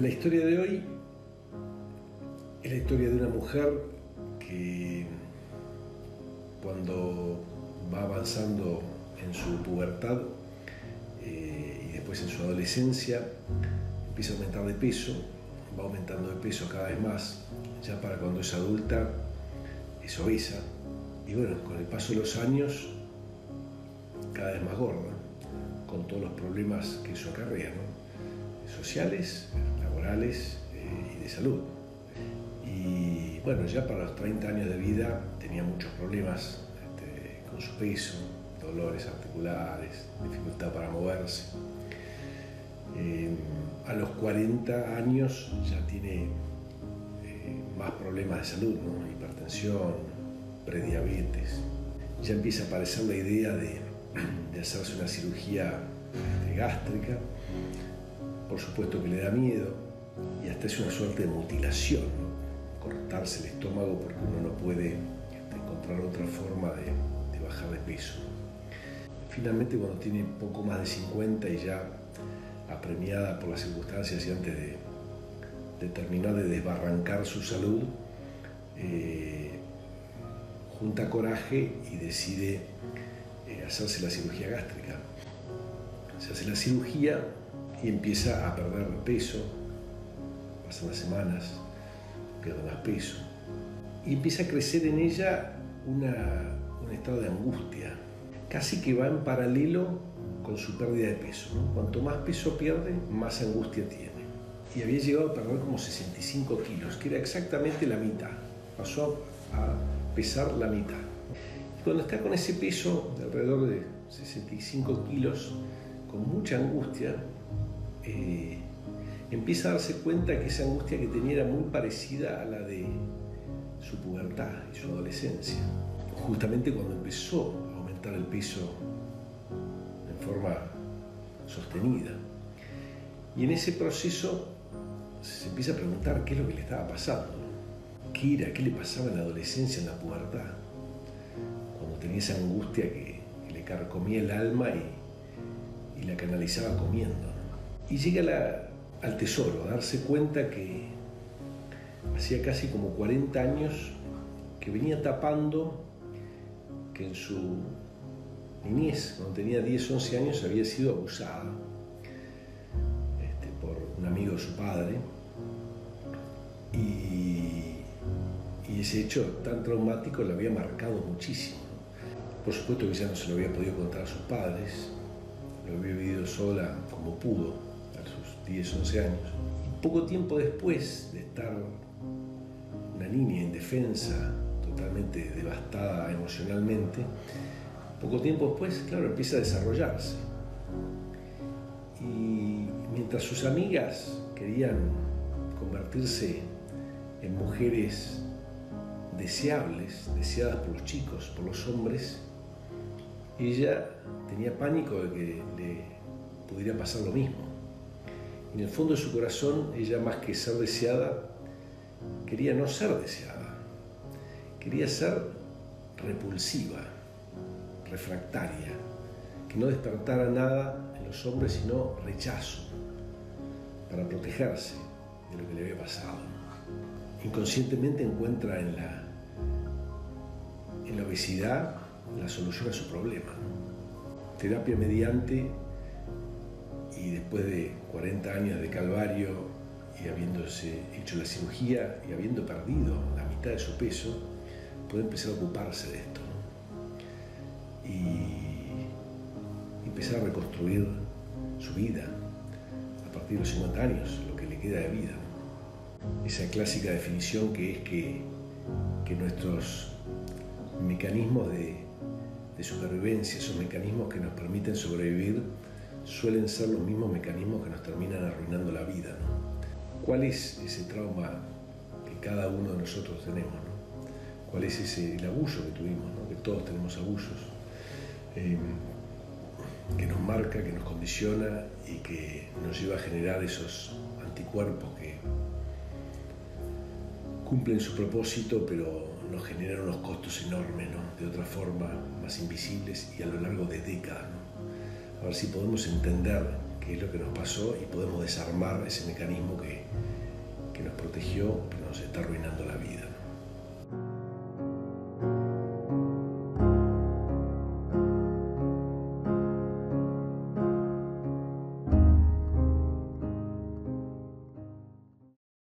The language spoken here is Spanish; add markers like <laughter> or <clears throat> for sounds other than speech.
La historia de hoy es la historia de una mujer que cuando va avanzando en su pubertad eh, y después en su adolescencia empieza a aumentar de peso, va aumentando de peso cada vez más, ya para cuando es adulta es obesa. Y bueno, con el paso de los años cada vez más gorda, con todos los problemas que eso acarrea, sociales, laborales eh, y de salud. Y bueno, ya para los 30 años de vida tenía muchos problemas este, con su peso, dolores articulares, dificultad para moverse. Eh, a los 40 años ya tiene eh, más problemas de salud, hipertensión, prediabetes. Ya empieza a aparecer la idea <clears throat> de, hacerse una cirugía este, gástrica. Por supuesto que le da miedo y hasta es una suerte de mutilación, cortarse el estómago porque uno no puede este, encontrar otra forma de, bajar de peso. Finalmente cuando tiene poco más de 50 y ya apremiada por las circunstancias y antes de, terminar de desbarrancar su salud, eh, junta coraje y decide eh, hacerse la cirugía gástrica. Se hace la cirugía y empieza a perder peso, pasan las semanas, pierde más peso, y empieza a crecer en ella un estado de angustia, casi que va en paralelo con su pérdida de peso. Cuanto más peso pierde, más angustia tiene. Y había llegado a perder como 65 kilos, que era exactamente la mitad. Pasó a pesar la mitad. Y cuando está con ese peso de alrededor de 65 kilos, con mucha angustia, eh, empieza a darse cuenta que esa angustia que tenía era muy parecida a la de su pubertad y su adolescencia. Justamente cuando empezó a aumentar el peso forma sostenida. Y en ese proceso se empieza a preguntar qué es lo que le estaba pasando, qué era, qué le pasaba en la adolescencia, en la pubertad, cuando tenía esa angustia que, le carcomía el alma y, la canalizaba comiendo. Y llega al tesoro, a darse cuenta que hacía casi como 40 años que venía tapando que en su niñez, cuando tenía 10, 11 años, había sido abusada este, por un amigo de su padre. Y, ese hecho tan traumático le había marcado muchísimo. Por supuesto que ya no se lo había podido contar a sus padres, lo había vivido sola como pudo 10, 11 años. Poco tiempo después de estar una niña indefensa, totalmente devastada emocionalmente, poco tiempo después, claro, empieza a desarrollarse. Y mientras sus amigas querían convertirse en mujeres deseables, deseadas por los chicos, por los hombres, ella tenía pánico de que le pudiera pasar lo mismo. En el fondo de su corazón, ella más que ser deseada, quería no ser deseada, quería ser repulsiva refractaria, que no despertara nada en los hombres sino rechazo, para protegerse de lo que le había pasado. Inconscientemente encuentra en la, en la obesidad la solución a su problema. Terapia mediante y después de 40 años de calvario y habiéndose hecho la cirugía y habiendo perdido la mitad de su peso, puede empezar a ocuparse de esto y empezar a reconstruir su vida a partir de los 50 años, lo que le queda de vida. Esa clásica definición que es que, nuestros mecanismos de, supervivencia, esos mecanismos que nos permiten sobrevivir, suelen ser los mismos mecanismos que nos terminan arruinando la vida. ¿Cuál es ese trauma que cada uno de nosotros tenemos? ¿Cuál es ese, el abuso que tuvimos? Que todos tenemos abusos eh, que nos marca, que nos condiciona y que nos lleva a generar esos anticuerpos que cumplen su propósito, pero nos generan unos costos enormes, de otra forma, más invisibles y a lo largo de décadas. A ver si podemos entender qué es lo que nos pasó y podemos desarmar ese mecanismo que, que nos protegió, pero nos está arruinando la vida.